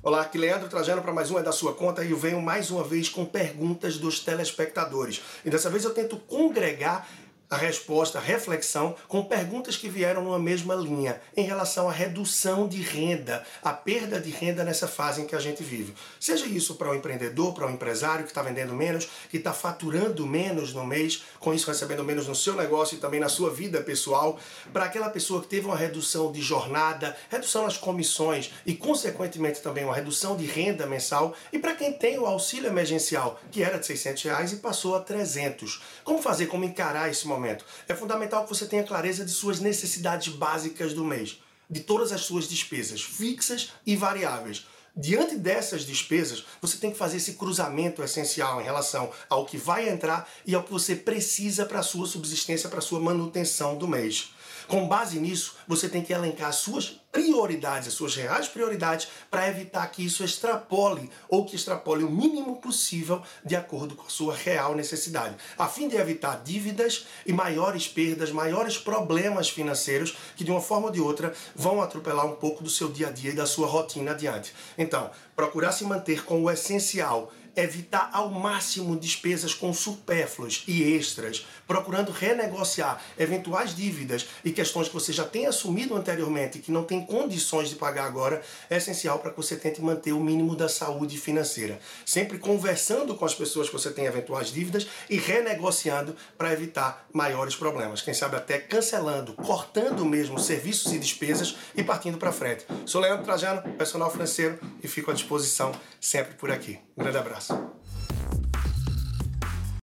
Olá, aqui Leandro Trajano para mais um É da Sua Conta e eu venho mais uma vez com perguntas dos telespectadores. E dessa vez eu tento congregar a resposta, a reflexão, com perguntas que vieram numa mesma linha em relação à redução de renda, a perda de renda nessa fase em que a gente vive. Seja isso para o um empreendedor, para o um empresário que está vendendo menos, que está faturando menos no mês, com isso recebendo menos no seu negócio e também na sua vida pessoal, para aquela pessoa que teve uma redução de jornada, redução nas comissões e, consequentemente, também uma redução de renda mensal, e para quem tem o auxílio emergencial, que era de 600 reais e passou a 300. Como fazer, como encarar esse momento? Momento. É fundamental que você tenha clareza de suas necessidades básicas do mês, de todas as suas despesas, fixas e variáveis. Diante dessas despesas, você tem que fazer esse cruzamento essencial em relação ao que vai entrar e ao que você precisa para a sua subsistência, para a sua manutenção do mês. Com base nisso, você tem que elencar as suas prioridades, as suas reais prioridades, para evitar que isso extrapole ou que extrapole o mínimo possível de acordo com a sua real necessidade, a fim de evitar dívidas e maiores perdas, maiores problemas financeiros que de uma forma ou de outra vão atropelar um pouco do seu dia a dia e da sua rotina adiante. Então, procurar se manter com o essencial evitar ao máximo despesas com supérfluos e extras, procurando renegociar eventuais dívidas e questões que você já tem assumido anteriormente e que não tem condições de pagar agora, é essencial para que você tente manter o mínimo da saúde financeira. Sempre conversando com as pessoas que você tem eventuais dívidas e renegociando para evitar maiores problemas. Quem sabe até cancelando, cortando mesmo serviços e despesas e partindo para frente. Sou Leandro Trajano, personal financeiro e fico à disposição sempre por aqui. Um grande abraço. Thanks.